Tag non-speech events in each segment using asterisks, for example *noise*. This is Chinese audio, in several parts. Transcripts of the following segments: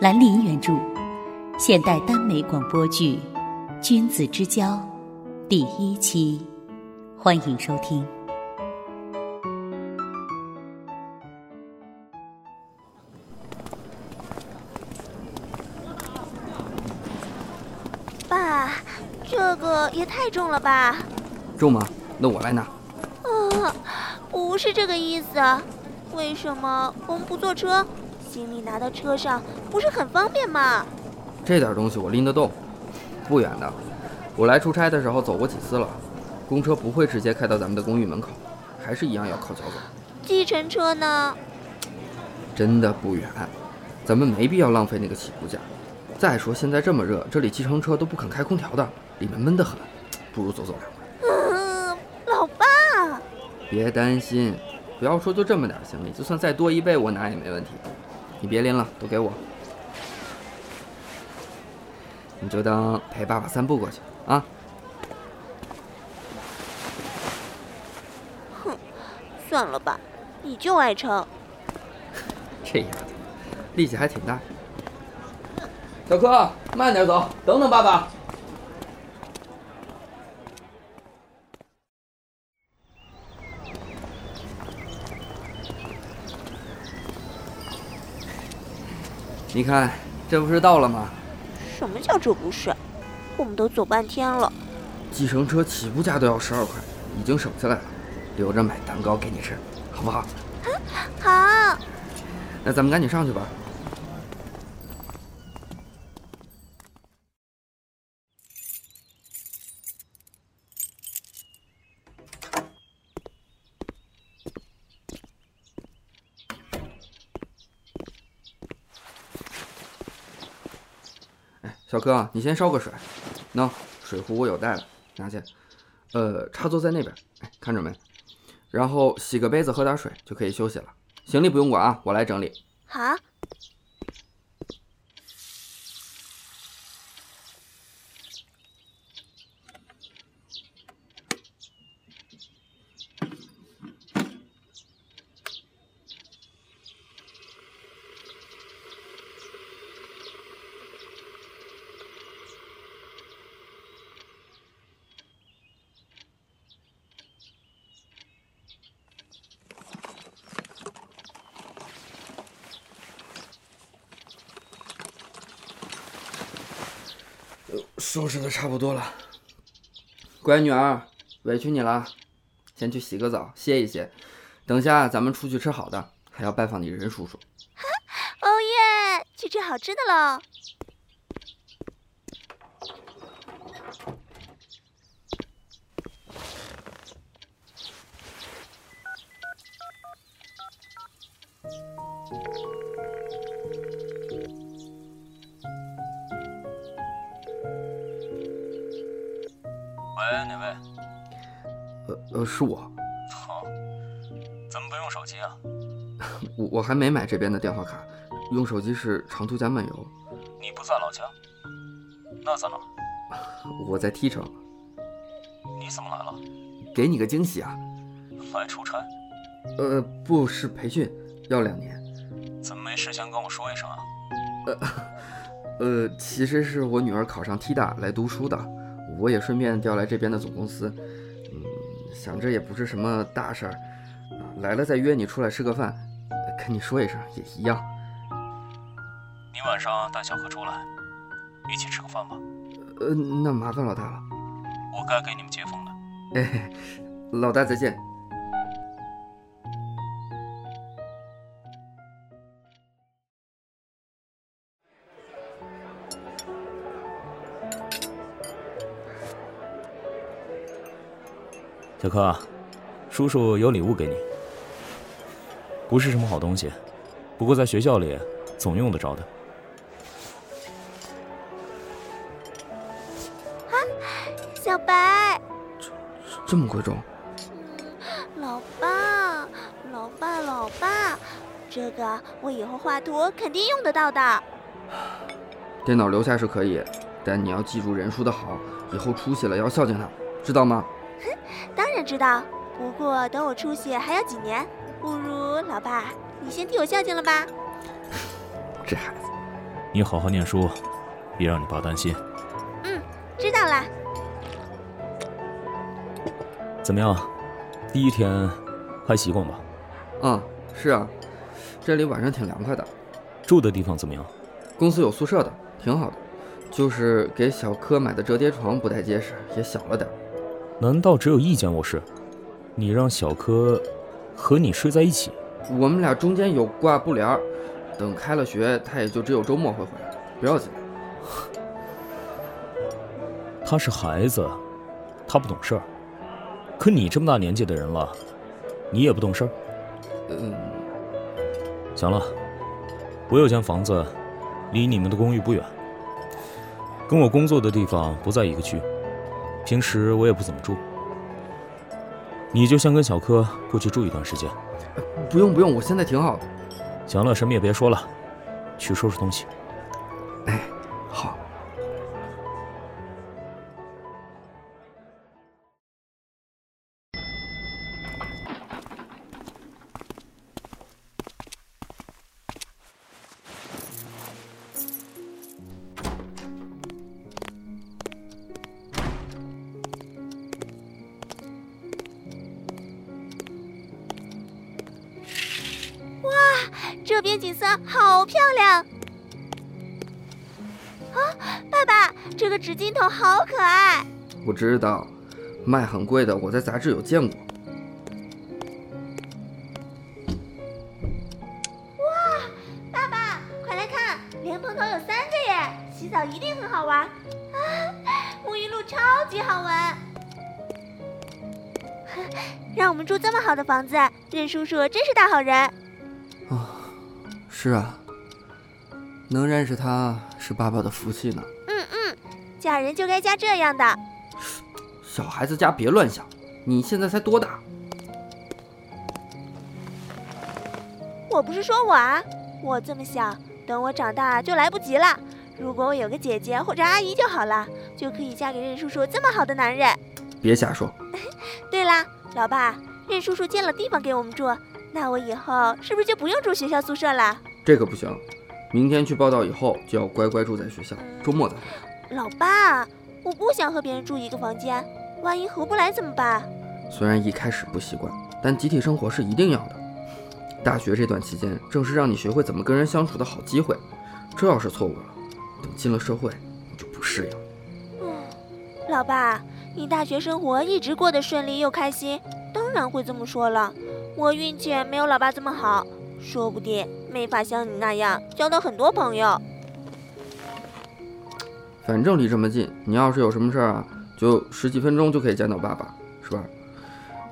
兰陵原著，现代耽美广播剧《君子之交》第一期，欢迎收听。爸，这个也太重了吧？重吗？那我来拿。啊，不是这个意思。为什么我们不坐车？行李拿到车上不是很方便吗？这点东西我拎得动，不远的。我来出差的时候走过几次了。公车不会直接开到咱们的公寓门口，还是一样要靠脚走。计程车呢？真的不远，咱们没必要浪费那个起步价。再说现在这么热，这里计程车都不肯开空调的，里面闷得很，不如走走。嗯，老爸，别担心，不要说就这么点行李，就算再多一倍我拿也没问题。你别拎了，都给我。你就当陪爸爸散步过去啊。哼，算了吧，你就爱撑。*laughs* 这丫头，力气还挺大。小柯，慢点走，等等爸爸。你看，这不是到了吗？什么叫这不是？我们都走半天了。计程车起步价都要十二块，已经省下来了，留着买蛋糕给你吃，好不好？好。那咱们赶紧上去吧。小柯，你先烧个水。喏，水壶我有带了，拿去。呃，插座在那边，哎，看着没？然后洗个杯子，喝点水就可以休息了。行李不用管啊，我来整理。好。收拾的差不多了，乖女儿，委屈你了，先去洗个澡，歇一歇。等下咱们出去吃好的，还要拜访你任叔叔。*laughs* 哦耶，去吃好吃的喽！我我还没买这边的电话卡，用手机是长途加漫游。你不在老家？那在哪？我在 T 城。你怎么来了？给你个惊喜啊！来出差？呃，不是培训，要两年。怎么没事先跟我说一声啊？呃呃，其实是我女儿考上 T 大来读书的。我也顺便调来这边的总公司，嗯，想着也不是什么大事儿，来了再约你出来吃个饭，跟你说一声也一样。你晚上带小何出来，一起吃个饭吧。呃，那麻烦老大了。我该给你们接风的。哎，老大再见。小柯，叔叔有礼物给你，不是什么好东西，不过在学校里总用得着的。啊，小白，这这么贵重？嗯，老爸，老爸，老爸，这个我以后画图肯定用得到的。电脑留下是可以，但你要记住人叔的好，以后出息了要孝敬他，知道吗？哼，当然知道。不过等我出息还要几年，不如老爸你先替我孝敬了吧。*laughs* 这孩子，你好好念书，别让你爸担心。嗯，知道了。怎么样？第一天还习惯吧？嗯，是啊，这里晚上挺凉快的。住的地方怎么样？公司有宿舍的，挺好的。就是给小柯买的折叠床不太结实，也小了点。难道只有一间卧室？你让小柯和你睡在一起？我们俩中间有挂布帘等开了学，他也就只有周末会回来，不要紧。他是孩子，他不懂事儿。可你这么大年纪的人了，你也不懂事儿？嗯。行了，我有间房子，离你们的公寓不远，跟我工作的地方不在一个区，平时我也不怎么住。你就先跟小柯过去住一段时间。不用不用，我现在挺好的。行了，什么也别说了，去收拾东西。爸爸，这个纸巾筒好可爱。我知道，卖很贵的，我在杂志有见过。哇，爸爸，快来看，莲蓬头有三个耶！洗澡一定很好玩啊！沐浴露超级好闻。*laughs* 让我们住这么好的房子，任叔叔真是大好人。啊是啊，能认识他是爸爸的福气呢。嗯嗯，嫁人就该嫁这样的。小孩子家别乱想，你现在才多大？我不是说我啊，我这么小，等我长大就来不及了。如果我有个姐姐或者阿姨就好了，就可以嫁给任叔叔这么好的男人。别瞎说。*laughs* 对了，老爸，任叔叔建了地方给我们住，那我以后是不是就不用住学校宿舍了？这可不行，明天去报道以后就要乖乖住在学校，周末再回。老爸，我不想和别人住一个房间，万一合不来怎么办？虽然一开始不习惯，但集体生活是一定要的。大学这段期间，正是让你学会怎么跟人相处的好机会。这要是错过了，等进了社会，你就不适应。嗯，老爸，你大学生活一直过得顺利又开心，当然会这么说了。我运气没有老爸这么好。说不定没法像你那样交到很多朋友。反正离这么近，你要是有什么事儿啊，就十几分钟就可以见到爸爸，是吧？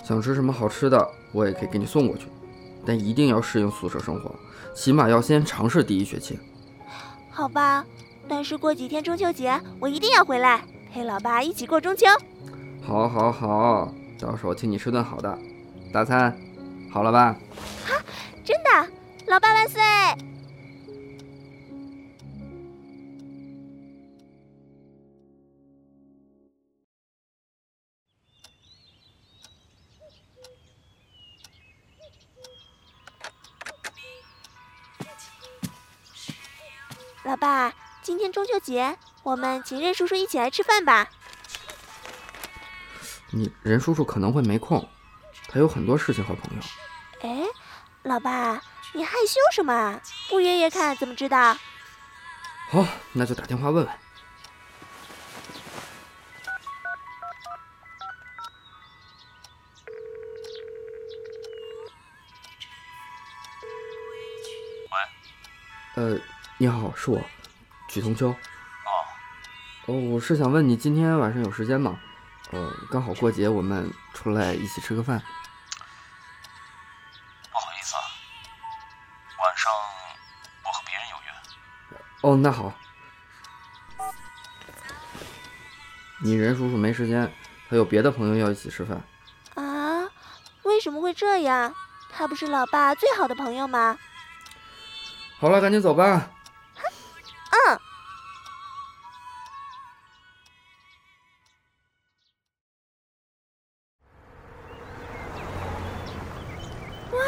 想吃什么好吃的，我也可以给你送过去。但一定要适应宿舍生活，起码要先尝试第一学期。好吧，但是过几天中秋节，我一定要回来陪老爸一起过中秋。好，好，好，到时候请你吃顿好的，大餐，好了吧？真的，老爸万岁！老爸，今天中秋节，我们请任叔叔一起来吃饭吧。你任叔叔可能会没空，他有很多事情和朋友。哎。老爸，你害羞什么啊？不约约看怎么知道？好，那就打电话问问。喂。呃，你好，是我，曲同秋。哦。哦，我是想问你今天晚上有时间吗？呃，刚好过节，我们出来一起吃个饭。哦，那好。你任叔叔没时间，他有别的朋友要一起吃饭。啊？为什么会这样？他不是老爸最好的朋友吗？好了，赶紧走吧。嗯。哇，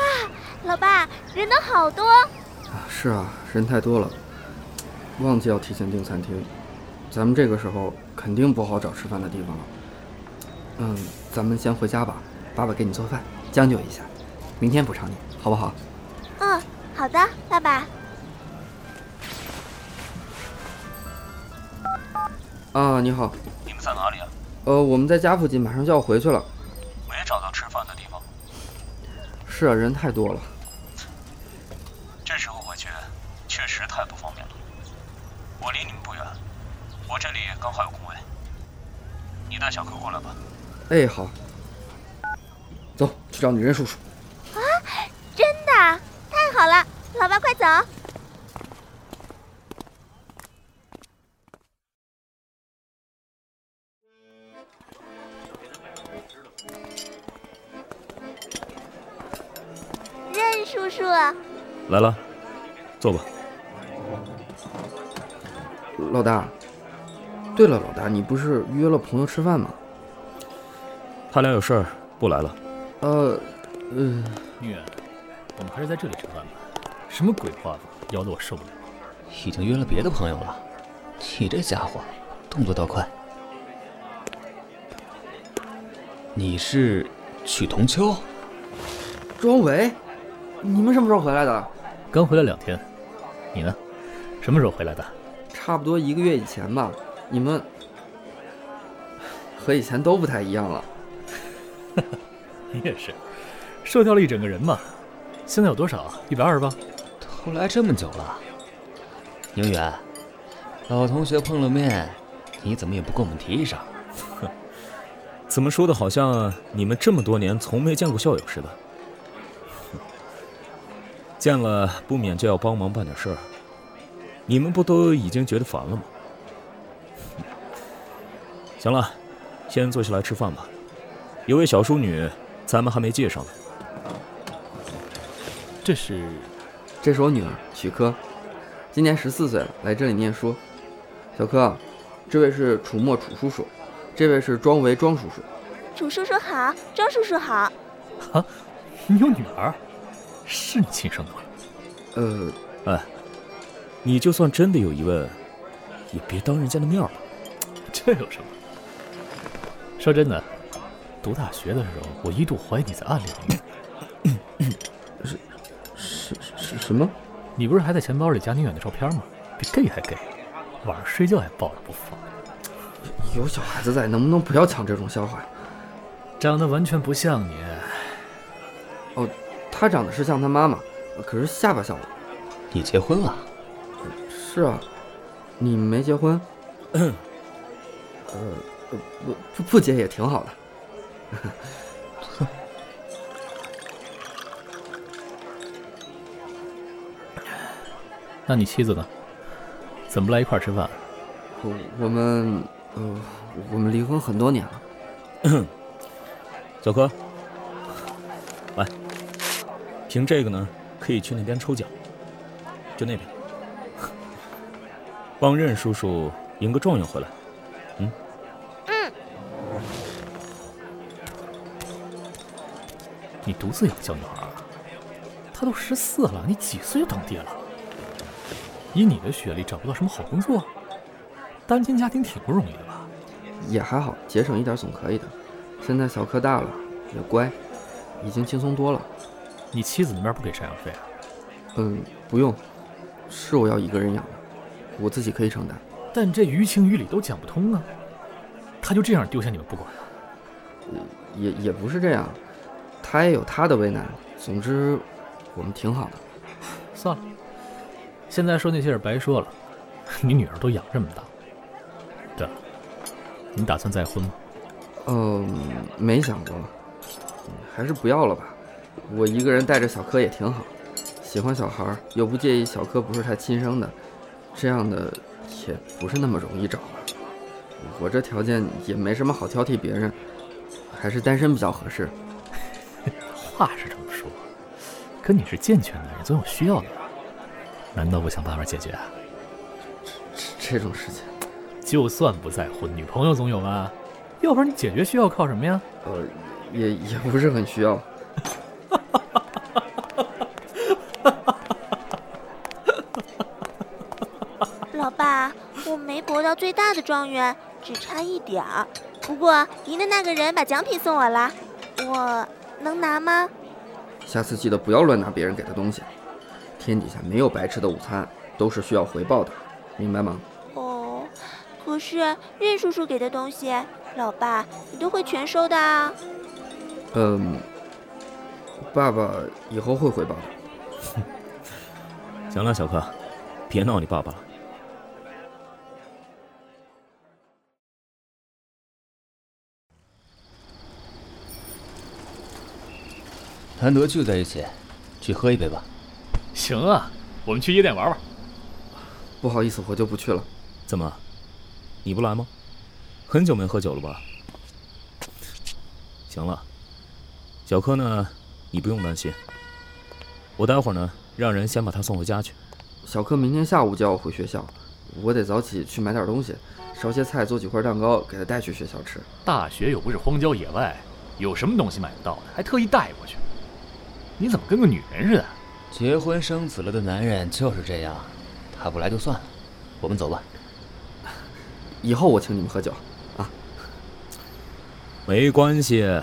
老爸，人都好多。是啊，人太多了。忘记要提前订餐厅，咱们这个时候肯定不好找吃饭的地方了。嗯，咱们先回家吧，爸爸给你做饭，将就一下，明天补偿你，好不好？嗯，好的，爸爸。啊，你好。你们在哪里啊？呃，我们在家附近，马上就要回去了。没找到吃饭的地方。是啊，人太多了。不远，我这里刚好有空位。你带小柯过来吧。哎，好。走，去找你任叔叔。啊，真的？太好了，老爸快走。任叔叔，来了，坐吧。老大，对了，老大，你不是约了朋友吃饭吗？他俩有事儿不来了。呃，呃，女儿，我们还是在这里吃饭吧。什么鬼话咬得我受不了。已经约了别的朋友了，你这家伙动作倒快。你是曲同秋？庄伟，你们什么时候回来的？刚回来两天。你呢？什么时候回来的？差不多一个月以前吧。你们和以前都不太一样了。你 *laughs* 也是，瘦掉了一整个人嘛。现在有多少？一百二十八。都来这么久了。宁远，老同学碰了面，你怎么也不跟我们提一声？哼，怎么说的好像你们这么多年从没见过校友似的。*laughs* 见了不免就要帮忙办点事儿，你们不都已经觉得烦了吗？行了，先坐下来吃饭吧。有位小淑女，咱们还没介绍呢。这是，这是我女儿许珂，今年十四岁了，来这里念书。小柯，这位是楚墨楚叔叔，这位是庄维庄叔叔。楚叔叔好，庄叔叔好。啊，你有女儿？是你亲生的吗？呃，哎，你就算真的有疑问，也别当人家的面吧。*laughs* 这有什么？说真的，读大学的时候，我一度怀疑你在暗恋我。*coughs* 是是是什么？你不是还在钱包里夹宁远的照片吗？比 gay 还 gay，晚上睡觉还抱着不放。有小孩子在，能不能不要抢这种笑话？长得完全不像你。哦。他长得是像他妈妈，可是下巴像我。你结婚了？是啊，你没结婚？*clears throat* 呃，不不不结也挺好的。*laughs* 那你妻子呢？怎么不来一块吃饭？我我们呃，我们离婚很多年了。*coughs* 小柯。凭这个呢，可以去那边抽奖，就那边，帮任叔叔赢个状元回来。嗯，嗯。你独自养小女孩，她都十四了，你几岁就当爹了？以你的学历，找不到什么好工作，单亲家庭挺不容易的吧？也还好，节省一点总可以的。现在小柯大了，也乖，已经轻松多了。你妻子那边不给赡养费啊？嗯，不用，是我要一个人养的，我自己可以承担。但这于情于理都讲不通啊！他就这样丢下你们不管？也也不是这样，他也有他的为难。总之，我们挺好的。算了，现在说那些是白说了。*laughs* 你女儿都养这么大，对了，你打算再婚吗？嗯，没想过，还是不要了吧。我一个人带着小柯也挺好，喜欢小孩又不介意小柯不是他亲生的，这样的也不是那么容易找。我这条件也没什么好挑剔别人，还是单身比较合适。*laughs* 话是这么说，可你是健全的人，总有需要的吧？难道不想办法解决啊？这这种事情，就算不再婚，女朋友总有吧？要不然你解决需要靠什么呀？呃，也也不是很需要。活到最大的状元，只差一点儿。不过赢的那个人把奖品送我了，我能拿吗？下次记得不要乱拿别人给的东西。天底下没有白吃的午餐，都是需要回报的，明白吗？哦，可是任叔叔给的东西，老爸你都会全收的啊。嗯，爸爸以后会回报的。*laughs* 行了，小柯，别闹你爸爸了。难得聚在一起，去喝一杯吧。行啊，我们去夜店玩玩。不好意思，我就不去了。怎么，你不来吗？很久没喝酒了吧？行了，小柯呢，你不用担心。我待会儿呢，让人先把他送回家去。小柯明天下午就要回学校，我得早起去买点东西，烧些菜，做几块蛋糕给他带去学校吃。大学又不是荒郊野外，有什么东西买不到的，还特意带过去。你怎么跟个女人似的？结婚生子了的男人就是这样，他不来就算了，我们走吧。以后我请你们喝酒，啊？没关系，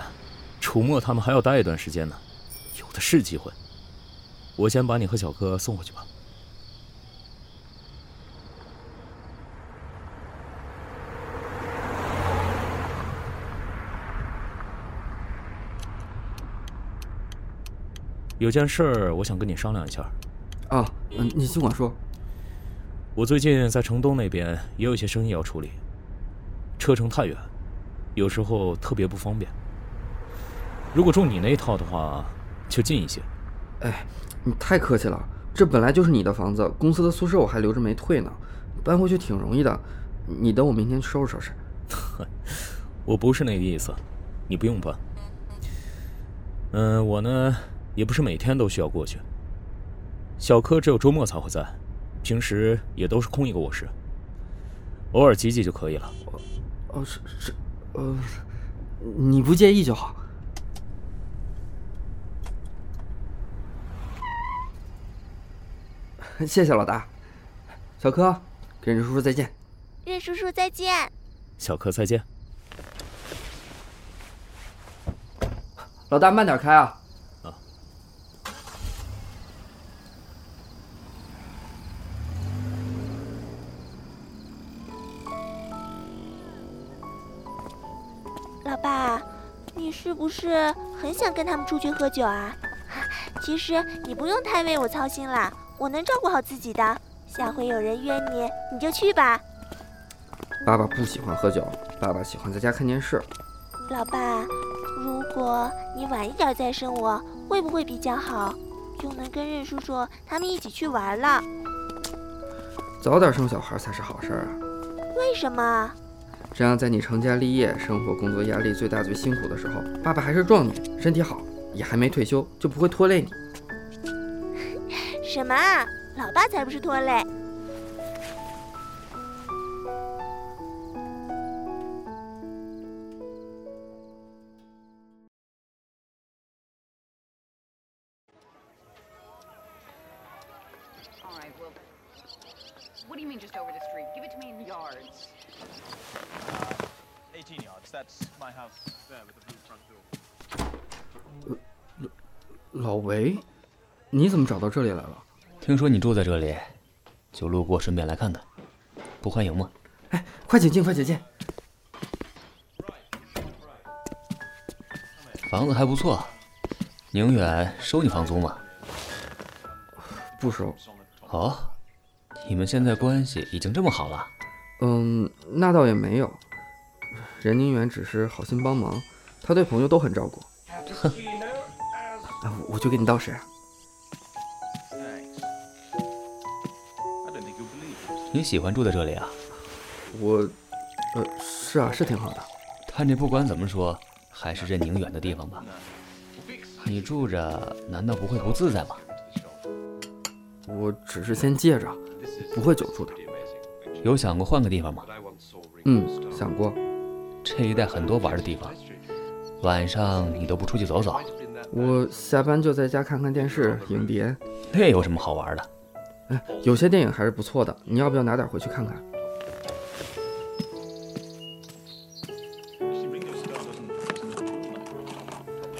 楚墨他们还要待一段时间呢，有的是机会。我先把你和小柯送回去吧。有件事儿，我想跟你商量一下。啊，嗯，你尽管说。我最近在城东那边也有一些生意要处理，车程太远，有时候特别不方便。如果住你那一套的话，就近一些。哎，你太客气了，这本来就是你的房子，公司的宿舍我还留着没退呢，搬回去挺容易的。你等我明天去收拾收拾。*laughs* 我不是那个意思，你不用搬。嗯，我呢。也不是每天都需要过去。小柯只有周末才会在，平时也都是空一个卧室，偶尔挤挤就可以了。哦，是是，呃，你不介意就好。*laughs* 谢谢老大，小柯，跟任叔叔再见。任叔叔再见。小柯再见。老大慢点开啊。是不是很想跟他们出去喝酒啊？其实你不用太为我操心啦，我能照顾好自己的。下回有人约你，你就去吧。爸爸不喜欢喝酒，爸爸喜欢在家看电视。老爸，如果你晚一点再生我，会不会比较好？就能跟任叔叔他们一起去玩了。早点生小孩才是好事啊。为什么？这样，在你成家立业、生活工作压力最大、最辛苦的时候，爸爸还是壮年，身体好，也还没退休，就不会拖累你。*laughs* 什么？老爸才不是拖累。老维，你怎么找到这里来了？听说你住在这里，就路过，顺便来看看，不欢迎吗？哎，快请进，快请进。房子还不错，宁远收你房租吗？不收。哦，你们现在关系已经这么好了？嗯，那倒也没有。任宁远只是好心帮忙，他对朋友都很照顾。哼，*laughs* 我去给你倒水。你喜欢住在这里啊？我，呃，是啊，是挺好的。但这不管怎么说，还是任宁远的地方吧。你住着，难道不会不自在吗？我只是先借着，不会久住的。有想过换个地方吗？嗯，想过。这一带很多玩的地方，晚上你都不出去走走？我下班就在家看看电视、影碟，那有什么好玩的？哎，有些电影还是不错的，你要不要拿点回去看看？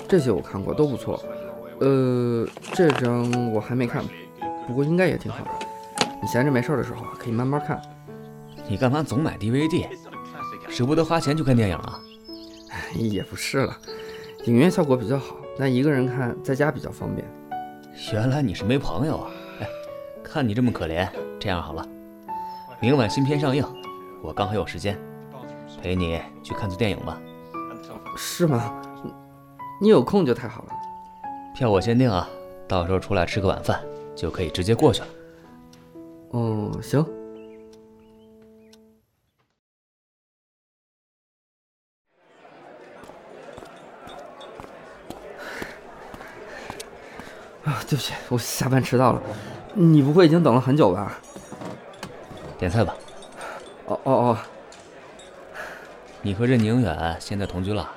这些我看过，都不错。呃，这张我还没看，不过应该也挺好的。你闲着没事的时候可以慢慢看。你干嘛总买 DVD？舍不得花钱去看电影啊？也不是了，影院效果比较好，但一个人看在家比较方便。原来你是没朋友啊！哎，看你这么可怜，这样好了，明晚新片上映，我刚好有时间，陪你去看次电影吧。是吗？你有空就太好了。票我先订啊，到时候出来吃个晚饭就可以直接过去了。哦，行。对不起，我下班迟到了。你不会已经等了很久吧？点菜吧。哦哦哦。你和任宁远现在同居了？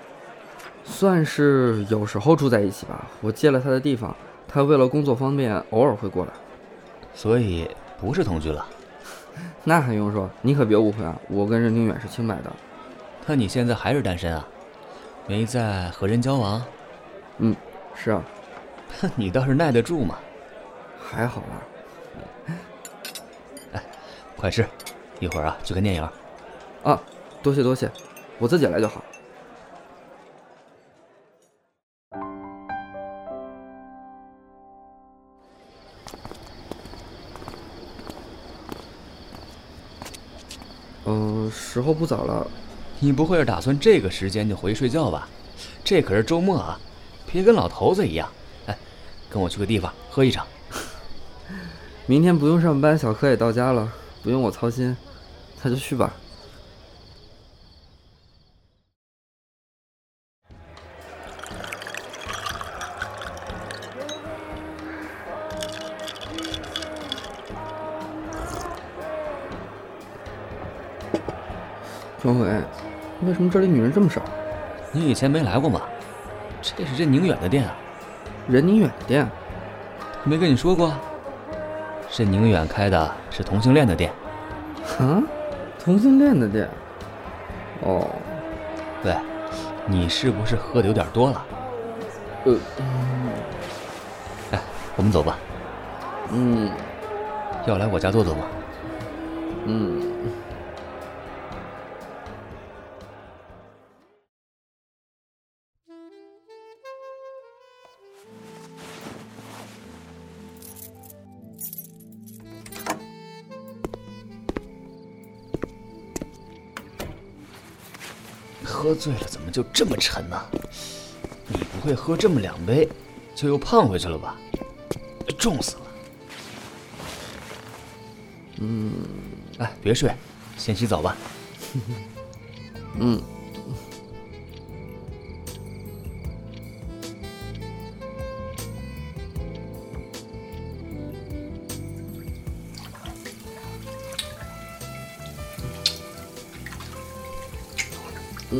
算是有时候住在一起吧。我借了他的地方，他为了工作方便，偶尔会过来。所以不是同居了？*laughs* 那还用说？你可别误会啊，我跟任宁远是清白的。那你现在还是单身啊？没在和人交往？嗯，是啊。*laughs* 你倒是耐得住嘛，还好啦。哎，快吃，一会儿啊去看电影。啊，多谢多谢，我自己来就好。嗯，时候不早了，你不会是打算这个时间就回去睡觉吧？这可是周末啊，别跟老头子一样。跟我去个地方喝一场。*laughs* 明天不用上班，小柯也到家了，不用我操心，那就去吧。庄伟，为什么这里女人这么少？你以前没来过吗？这是这宁远的店啊。任宁远的店，没跟你说过？任宁远开的是同性恋的店。啊，同性恋的店。哦，喂，你是不是喝的有点多了？呃，哎，我们走吧。嗯，要来我家坐坐吗？嗯。醉了怎么就这么沉呢？你不会喝这么两杯，就又胖回去了吧？重死了！嗯，哎，别睡，先洗澡吧。嗯。*laughs* 别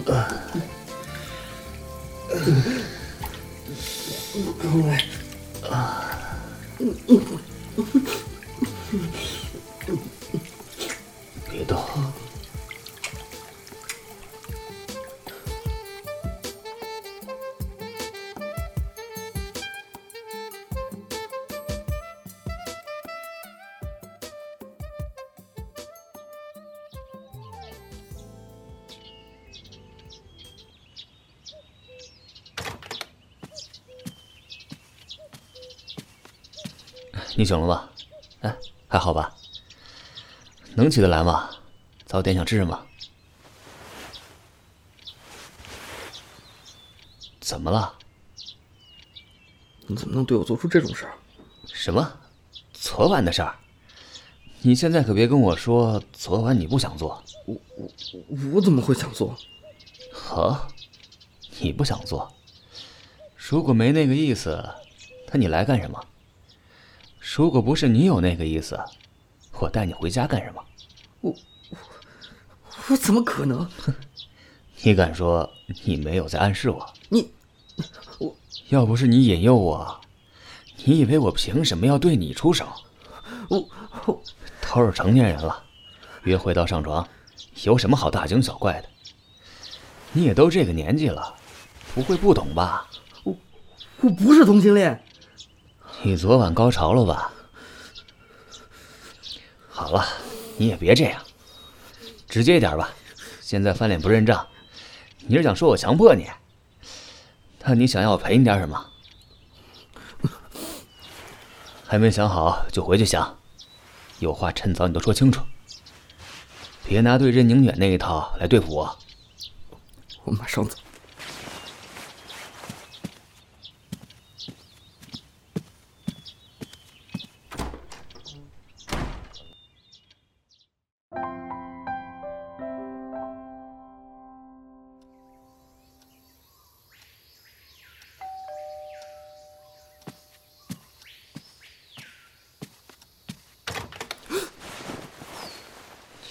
你醒了吗？哎，还好吧？能起得来吗？早点想吃什么？怎么了？你怎么能对我做出这种事儿？什么？昨晚的事儿？你现在可别跟我说昨晚你不想做。我我我怎么会想做？啊？你不想做？如果没那个意思，那你来干什么？如果不是你有那个意思，我带你回家干什么？我我我怎么可能？*laughs* 你敢说你没有在暗示我？你我要不是你引诱我，你以为我凭什么要对你出手？我我都是成年人了，约会到上床，有什么好大惊小怪的？你也都这个年纪了，不会不懂吧？我我不是同性恋。你昨晚高潮了吧？好了，你也别这样，直接一点吧。现在翻脸不认账，你是想说我强迫你？那你想要我赔你点什么？还没想好就回去想，有话趁早你都说清楚，别拿对任宁远那一套来对付我。我马上走。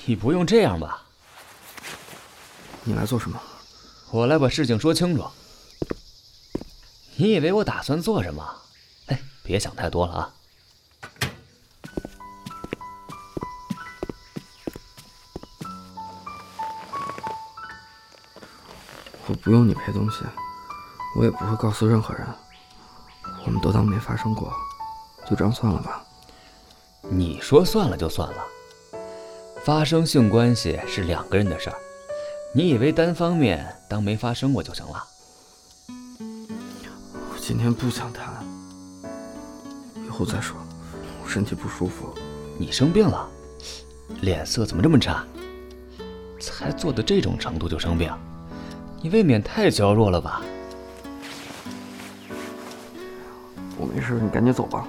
你不用这样吧？你来做什么？我来把事情说清楚。你以为我打算做什么？哎，别想太多了啊！我不用你赔东西，我也不会告诉任何人。我们都当没发生过，就这样算了吧。你说算了就算了。发生性关系是两个人的事儿，你以为单方面当没发生过就行了？我今天不想谈，以后再说。我身体不舒服。你生病了？脸色怎么这么差？才做到这种程度就生病？你未免太娇弱了吧？我没事，你赶紧走吧，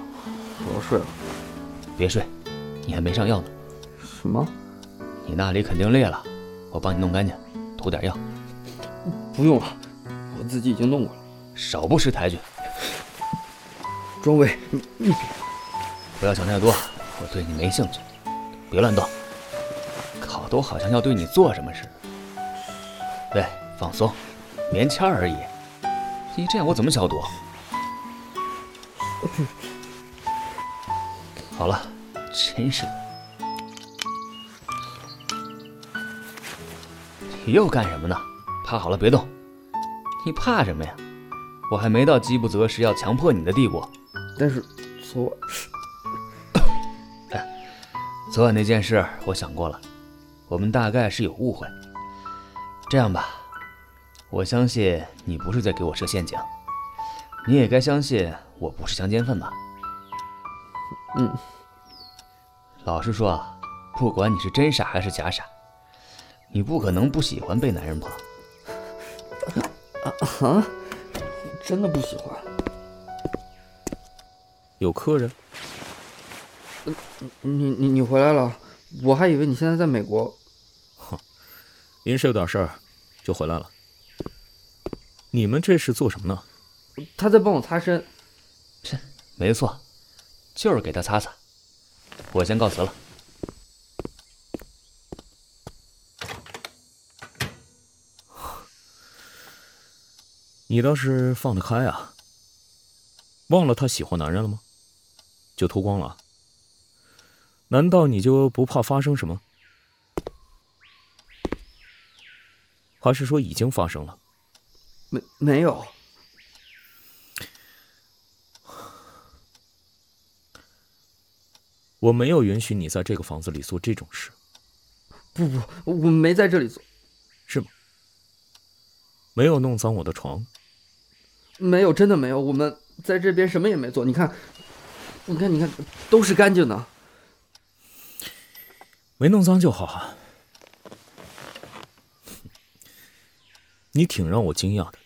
我要睡了。别睡，你还没上药呢。什么？你那里肯定裂了，我帮你弄干净，涂点药。不用了，我自己已经弄过了。少不识抬举。庄伟，你你不要想太多，我对你没兴趣，别乱动。搞得我好像要对你做什么似的。喂，放松，棉签而已。你这样我怎么消毒？*laughs* 好了，真是你又干什么呢？趴好了，别动。你怕什么呀？我还没到饥不择食要强迫你的地步。但是昨晚，昨晚那件事我想过了，我们大概是有误会。这样吧，我相信你不是在给我设陷阱，你也该相信我不是强奸犯吧？嗯。老实说，不管你是真傻还是假傻。你不可能不喜欢被男人碰。啊啊！真的不喜欢。有客人？你你你回来了，我还以为你现在在美国。哼，临时有点事儿，就回来了。你们这是做什么呢？他在帮我擦身。切，没错，就是给他擦擦。我先告辞了。你倒是放得开啊！忘了他喜欢男人了吗？就脱光了？难道你就不怕发生什么？还是说已经发生了？没没有。我没有允许你在这个房子里做这种事。不不，我没在这里做，是吗？没有弄脏我的床。没有，真的没有。我们在这边什么也没做。你看，你看，你看，都是干净的。没弄脏就好。你挺让我惊讶的。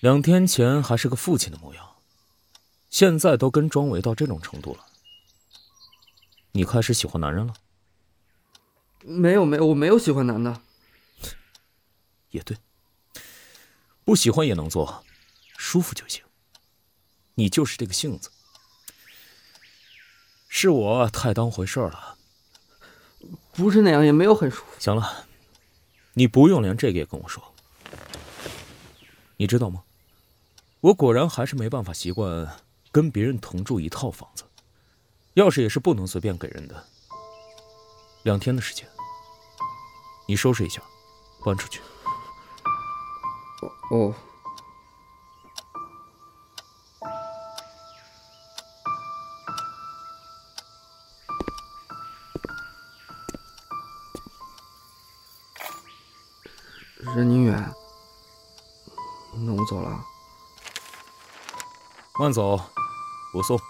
两天前还是个父亲的模样，现在都跟庄维到这种程度了。你开始喜欢男人了？没有，没有，我没有喜欢男的。也对。不喜欢也能做，舒服就行。你就是这个性子，是我太当回事了。不是那样，也没有很舒服。行了，你不用连这个也跟我说。你知道吗？我果然还是没办法习惯跟别人同住一套房子，钥匙也是不能随便给人的。两天的时间，你收拾一下，搬出去。哦。任宁远那我走了慢走不送。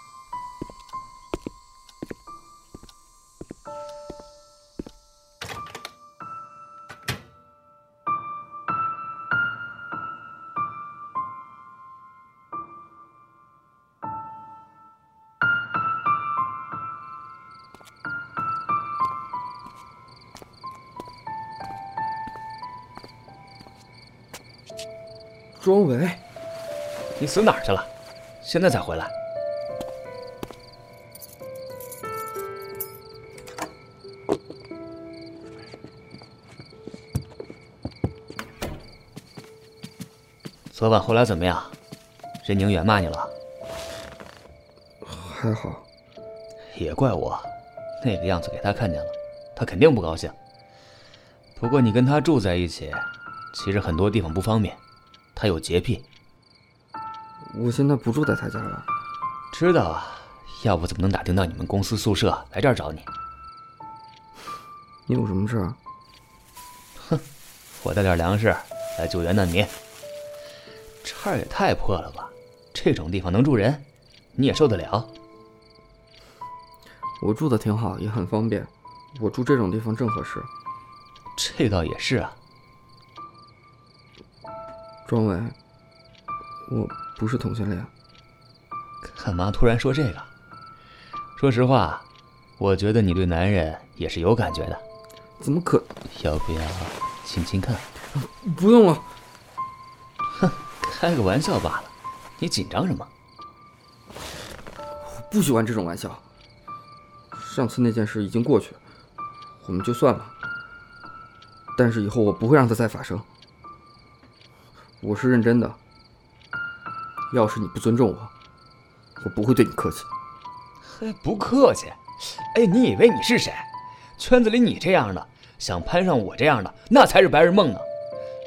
庄维，你死哪儿去了？现在才回来？昨晚后来怎么样？任宁远骂你了？还好。也怪我，那个样子给他看见了，他肯定不高兴。不过你跟他住在一起，其实很多地方不方便。他有洁癖。我现在不住在他家了。知道啊，要不怎么能打听到你们公司宿舍来这儿找你？你有什么事啊？哼，我带点粮食来救援难民。这儿也太破了吧！这种地方能住人？你也受得了？我住的挺好，也很方便。我住这种地方正合适。这倒也是啊。庄伟，我不是同性恋。干嘛突然说这个？说实话，我觉得你对男人也是有感觉的。怎么可？要不要亲亲看？不用了。哼，开个玩笑罢了，你紧张什么？我不喜欢这种玩笑。上次那件事已经过去，我们就算了。但是以后我不会让它再发生。我是认真的。要是你不尊重我，我不会对你客气。嘿，不客气。哎，你以为你是谁？圈子里你这样的，想攀上我这样的，那才是白日梦呢。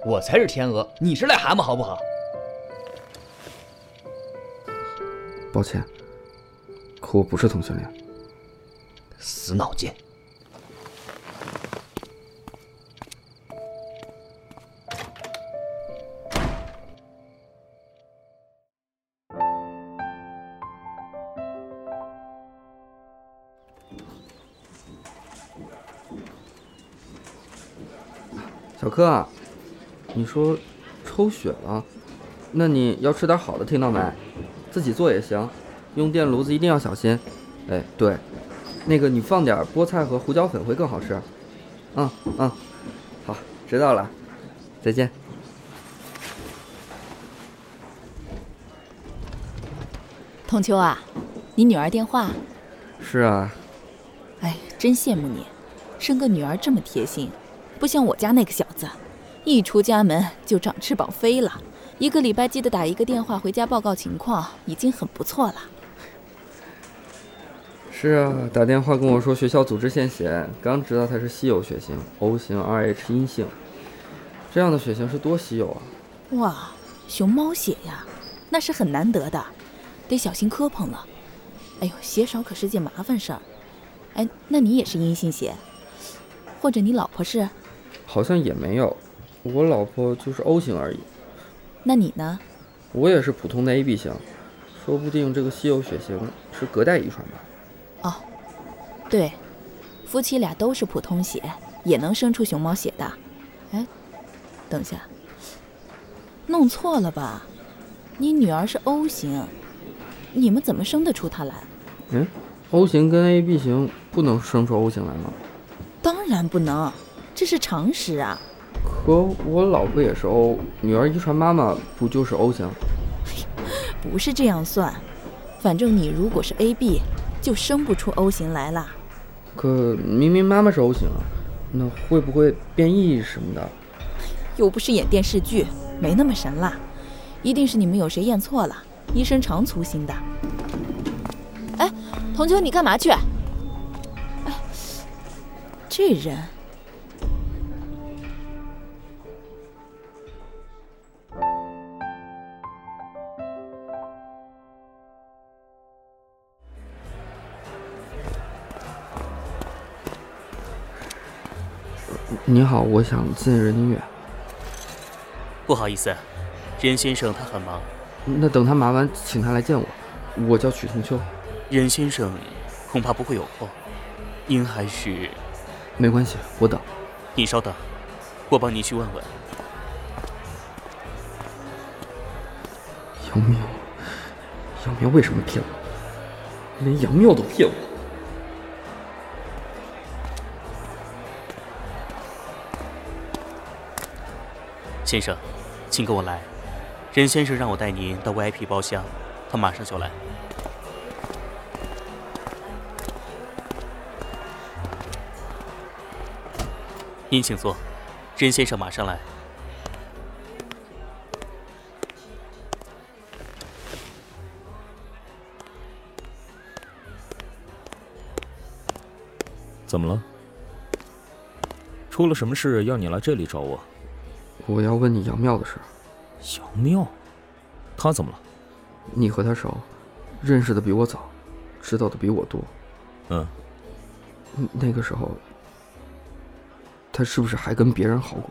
我才是天鹅，你是癞蛤蟆，好不好？抱歉，可我不是同性恋。死脑筋。小柯，你说抽血了，那你要吃点好的，听到没？自己做也行，用电炉子一定要小心。哎，对，那个你放点菠菜和胡椒粉会更好吃。嗯嗯，好，知道了，再见。童秋啊，你女儿电话？是啊。哎，真羡慕你，生个女儿这么贴心。不像我家那个小子，一出家门就长翅膀飞了。一个礼拜记得打一个电话回家报告情况，已经很不错了。是啊，打电话跟我说学校组织献血，刚知道他是稀有血型，O 型 Rh 阴性。这样的血型是多稀有啊！哇，熊猫血呀，那是很难得的，得小心磕碰了。哎呦，血少可是件麻烦事儿。哎，那你也是阴性血，或者你老婆是？好像也没有，我老婆就是 O 型而已。那你呢？我也是普通的 AB 型，说不定这个稀有血型是隔代遗传吧。哦，对，夫妻俩都是普通血，也能生出熊猫血的。哎，等一下，弄错了吧？你女儿是 O 型，你们怎么生得出她来？嗯，O 型跟 AB 型不能生出 O 型来吗？当然不能。这是常识啊！可我老婆也是 O，女儿遗传妈妈不就是 O 型？不是这样算，反正你如果是 AB，就生不出 O 型来了。可明明妈妈是 O 型啊，那会不会变异什么的？又不是演电视剧，没那么神啦。一定是你们有谁验错了，医生常粗心的。哎，童秋，你干嘛去？哎，这人。你好，我想见任宁远。不好意思，任先生他很忙。那等他忙完，请他来见我。我叫曲同秋。任先生，恐怕不会有空，您还是……没关系，我等。你稍等，我帮你去问问。杨妙，杨妙为什么骗我？连杨妙都骗我。先生，请跟我来。任先生让我带您到 VIP 包厢，他马上就来。您请坐，任先生马上来。怎么了？出了什么事要你来这里找我？我要问你杨妙的事。杨妙，她怎么了？你和她熟，认识的比我早，知道的比我多。嗯。那个时候。他是不是还跟别人好过？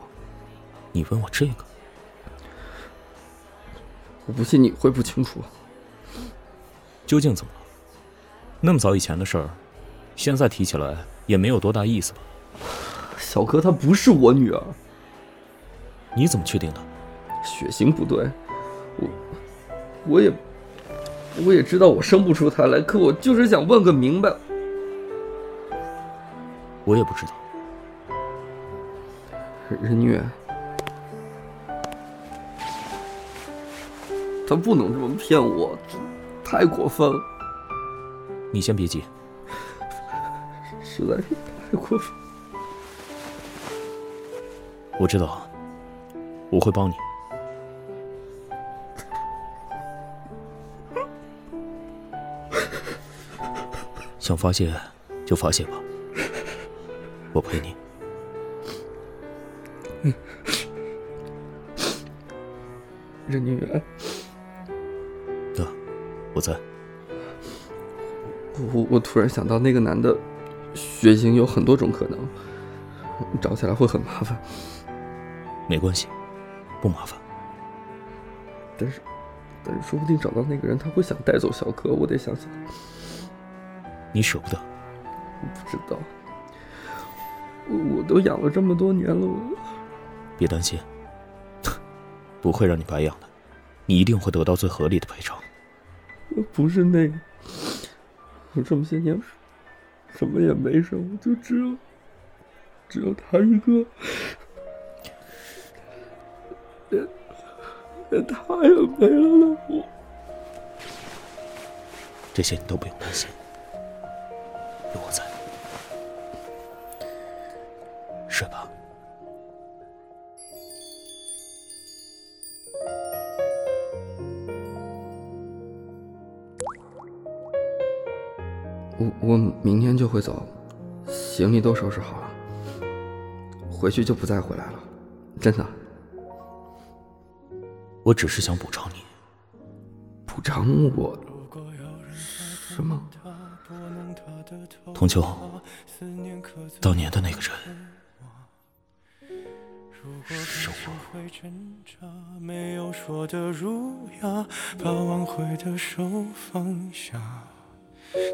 你问我这个，我不信你会不清楚。究竟怎么了？那么早以前的事儿，现在提起来也没有多大意思吧？小柯，她不是我女儿。你怎么确定的？血型不对，我我也我也知道我生不出他来，可我就是想问个明白。我也不知道。任月，他不能这么骗我，太过分了。你先别急，实在是太过分。我知道，我会帮你。想发泄就发泄吧，我陪你。任宁远，哥，我在。我我突然想到，那个男的血型有很多种可能，找起来会很麻烦。没关系，不麻烦。但是，但是说不定找到那个人，他会想带走小可，我得想想。你舍不得？我不知道。我我都养了这么多年了，我。别担心，*laughs* 不会让你白养的，你一定会得到最合理的赔偿。我不是那个，我这么些年什么也没剩，我就只有只有他一个，他也没了了。我这些你都不用担心，有我在，睡吧。我我明天就会走，行李都收拾好了，回去就不再回来了，真的。我只是想补偿你，补偿我什么？童秋，当年的那个人是我。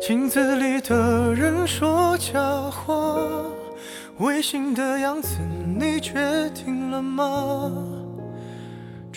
镜子里的人说假话，违心的样子你决定了吗？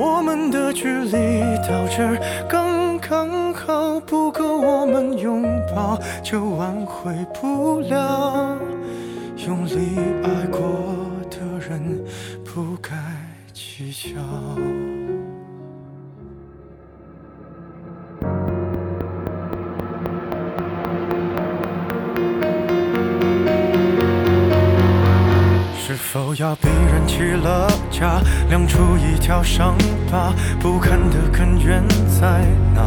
我们的距离到这儿刚刚好，不够我们拥抱，就挽回不了。用力爱过的人，不该计较。是否要逼起了家，亮出一条伤疤，不堪的根源在哪？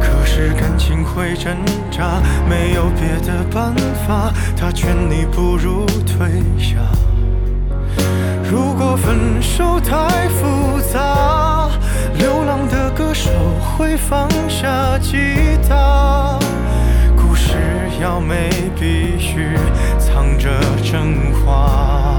可是感情会挣扎，没有别的办法，他劝你不如退下。如果分手太复杂，流浪的歌手会放下吉他。故事要美，必须藏着真话。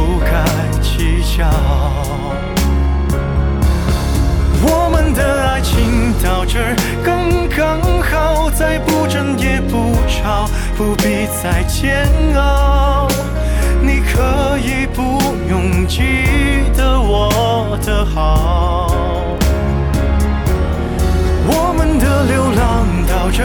不该计较。我们的爱情到这刚刚好，再不争也不吵，不必再煎熬。你可以不用记得我的好。我们的流浪到这